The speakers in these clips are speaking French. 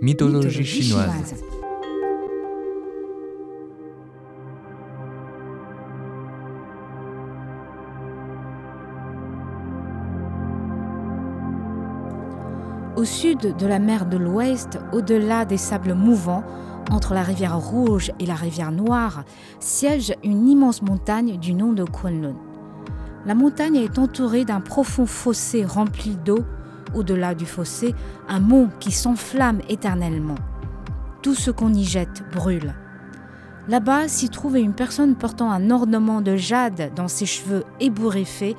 Mythologie chinoise. Au sud de la mer de l'Ouest, au-delà des sables mouvants, entre la rivière Rouge et la rivière Noire, siège une immense montagne du nom de Kunlun. La montagne est entourée d'un profond fossé rempli d'eau. Au-delà du fossé, un mont qui s'enflamme éternellement. Tout ce qu'on y jette brûle. Là-bas s'y trouve une personne portant un ornement de jade dans ses cheveux ébouriffés,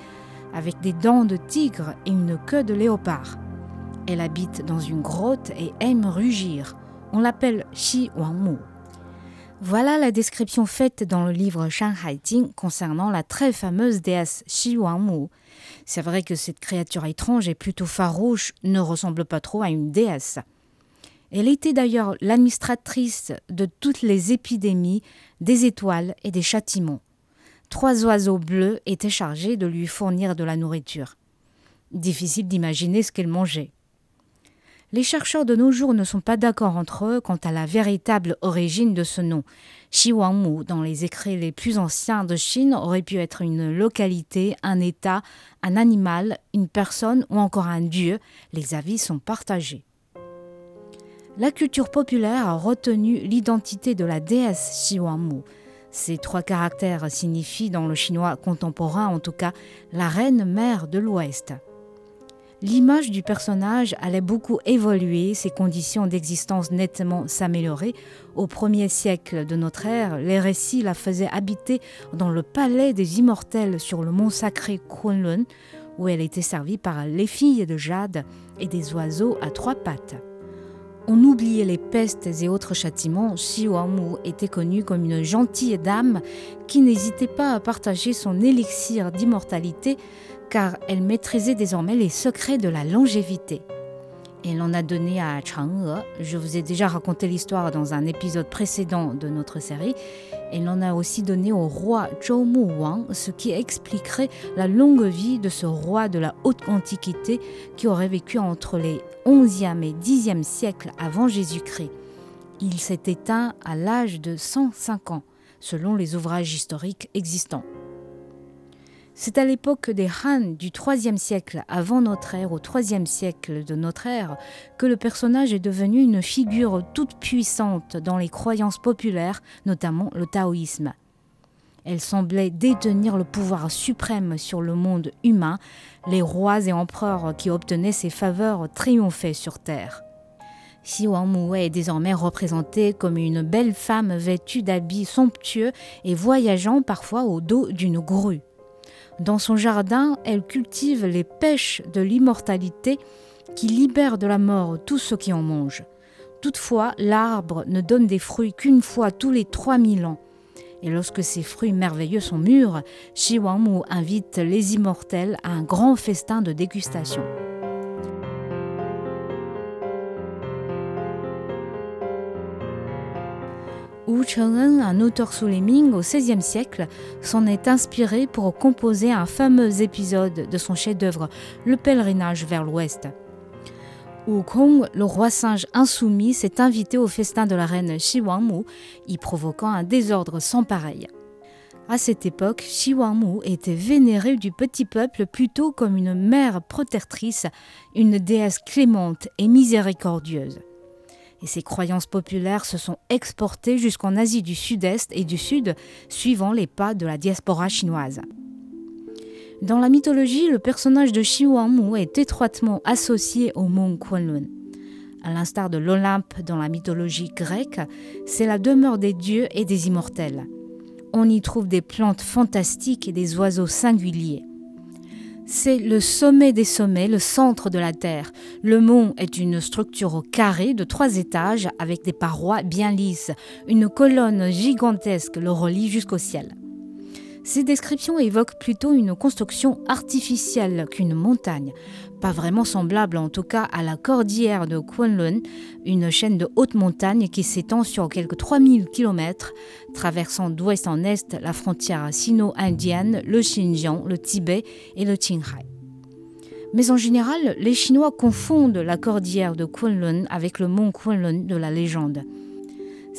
avec des dents de tigre et une queue de léopard. Elle habite dans une grotte et aime rugir. On l'appelle Xi Wangmu. Voilà la description faite dans le livre Shanghai Jing concernant la très fameuse déesse Xi Wangmu. C'est vrai que cette créature étrange et plutôt farouche ne ressemble pas trop à une déesse. Elle était d'ailleurs l'administratrice de toutes les épidémies, des étoiles et des châtiments. Trois oiseaux bleus étaient chargés de lui fournir de la nourriture. Difficile d'imaginer ce qu'elle mangeait. Les chercheurs de nos jours ne sont pas d'accord entre eux quant à la véritable origine de ce nom. Xi Wangmu, dans les écrits les plus anciens de Chine, aurait pu être une localité, un état, un animal, une personne ou encore un dieu. Les avis sont partagés. La culture populaire a retenu l'identité de la déesse Xi Wangmu. Ces trois caractères signifient dans le chinois contemporain en tout cas la reine mère de l'Ouest. L'image du personnage allait beaucoup évoluer, ses conditions d'existence nettement s'améliorer. Au premier siècle de notre ère, les récits la faisaient habiter dans le palais des immortels sur le mont sacré Kunlun, où elle était servie par les filles de jade et des oiseaux à trois pattes. On oubliait les pestes et autres châtiments. Xi Wangmu était connue comme une gentille dame qui n'hésitait pas à partager son élixir d'immortalité car elle maîtrisait désormais les secrets de la longévité. Elle en a donné à Chang'e. Je vous ai déjà raconté l'histoire dans un épisode précédent de notre série. Elle en a aussi donné au roi Zhou Wang, ce qui expliquerait la longue vie de ce roi de la haute antiquité qui aurait vécu entre les 11e et 10e siècles avant Jésus-Christ. Il s'est éteint à l'âge de 105 ans, selon les ouvrages historiques existants. C'est à l'époque des Han du IIIe siècle avant notre ère, au IIIe siècle de notre ère, que le personnage est devenu une figure toute puissante dans les croyances populaires, notamment le taoïsme. Elle semblait détenir le pouvoir suprême sur le monde humain, les rois et empereurs qui obtenaient ses faveurs triomphaient sur terre. Xi Wangmu est désormais représentée comme une belle femme vêtue d'habits somptueux et voyageant parfois au dos d'une grue. Dans son jardin, elle cultive les pêches de l'immortalité qui libèrent de la mort tous ceux qui en mangent. Toutefois, l'arbre ne donne des fruits qu'une fois tous les 3000 ans. Et lorsque ces fruits merveilleux sont mûrs, Shi invite les immortels à un grand festin de dégustation. Wu Cheng'en, un auteur sous les Ming au XVIe siècle, s'en est inspiré pour composer un fameux épisode de son chef-d'œuvre Le pèlerinage vers l'ouest. Kong, le roi singe insoumis, s'est invité au festin de la reine Shi Wangmu, y provoquant un désordre sans pareil. À cette époque, Shi Wangmu était vénérée du petit peuple plutôt comme une mère protectrice, une déesse clémente et miséricordieuse et ces croyances populaires se sont exportées jusqu'en Asie du Sud-Est et du Sud, suivant les pas de la diaspora chinoise. Dans la mythologie, le personnage de Xi Wangmu est étroitement associé au mont Kunlun. À l'instar de l'Olympe dans la mythologie grecque, c'est la demeure des dieux et des immortels. On y trouve des plantes fantastiques et des oiseaux singuliers. C'est le sommet des sommets, le centre de la Terre. Le mont est une structure au carré de trois étages avec des parois bien lisses. Une colonne gigantesque le relie jusqu'au ciel. Ces descriptions évoquent plutôt une construction artificielle qu'une montagne, pas vraiment semblable en tout cas à la cordillère de Kunlun, une chaîne de hautes montagnes qui s'étend sur quelques 3000 km, traversant d'ouest en est la frontière sino-indienne, le Xinjiang, le Tibet et le Qinghai. Mais en général, les Chinois confondent la cordillère de Kunlun avec le mont Kunlun de la légende.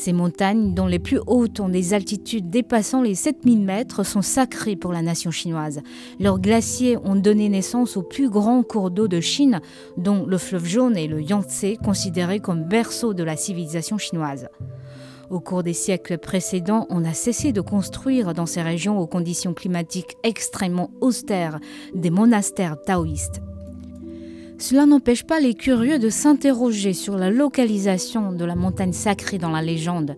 Ces montagnes, dont les plus hautes ont des altitudes dépassant les 7000 mètres, sont sacrées pour la nation chinoise. Leurs glaciers ont donné naissance aux plus grands cours d'eau de Chine, dont le fleuve jaune et le Yangtze, considérés comme berceau de la civilisation chinoise. Au cours des siècles précédents, on a cessé de construire dans ces régions aux conditions climatiques extrêmement austères des monastères taoïstes. Cela n'empêche pas les curieux de s'interroger sur la localisation de la montagne sacrée dans la légende.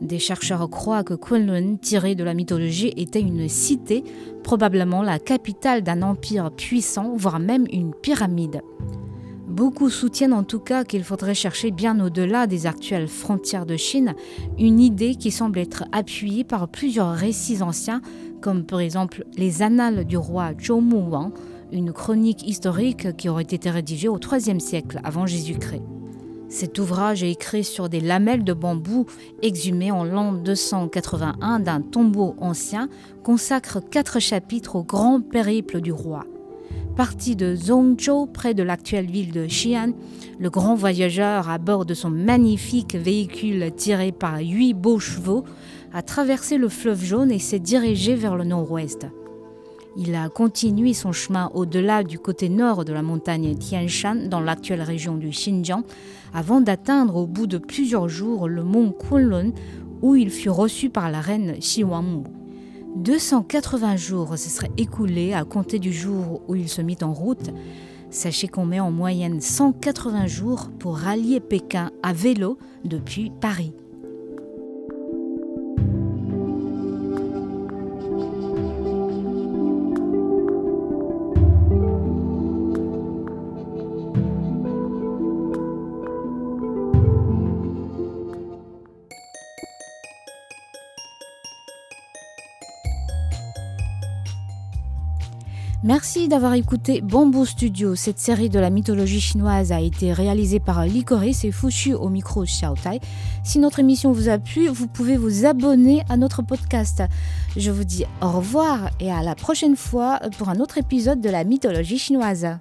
Des chercheurs croient que Kunlun, tiré de la mythologie, était une cité, probablement la capitale d'un empire puissant, voire même une pyramide. Beaucoup soutiennent en tout cas qu'il faudrait chercher bien au-delà des actuelles frontières de Chine, une idée qui semble être appuyée par plusieurs récits anciens, comme par exemple les annales du roi Zhou Wang, une chronique historique qui aurait été rédigée au IIIe siècle avant Jésus-Christ. Cet ouvrage écrit sur des lamelles de bambou exhumées en l'an 281 d'un tombeau ancien, consacre quatre chapitres au grand périple du roi. Parti de Zhongzhou, près de l'actuelle ville de Xi'an, le grand voyageur, à bord de son magnifique véhicule tiré par huit beaux chevaux, a traversé le fleuve jaune et s'est dirigé vers le nord-ouest. Il a continué son chemin au-delà du côté nord de la montagne Tianshan, dans l'actuelle région du Xinjiang, avant d'atteindre au bout de plusieurs jours le mont Kunlun, où il fut reçu par la reine Xi Wangmu. 280 jours se seraient écoulés à compter du jour où il se mit en route. Sachez qu'on met en moyenne 180 jours pour rallier Pékin à vélo depuis Paris. Merci d'avoir écouté Bamboo Studio. Cette série de la mythologie chinoise a été réalisée par Licorice et Fushu au micro Xiaotai. Si notre émission vous a plu, vous pouvez vous abonner à notre podcast. Je vous dis au revoir et à la prochaine fois pour un autre épisode de la mythologie chinoise.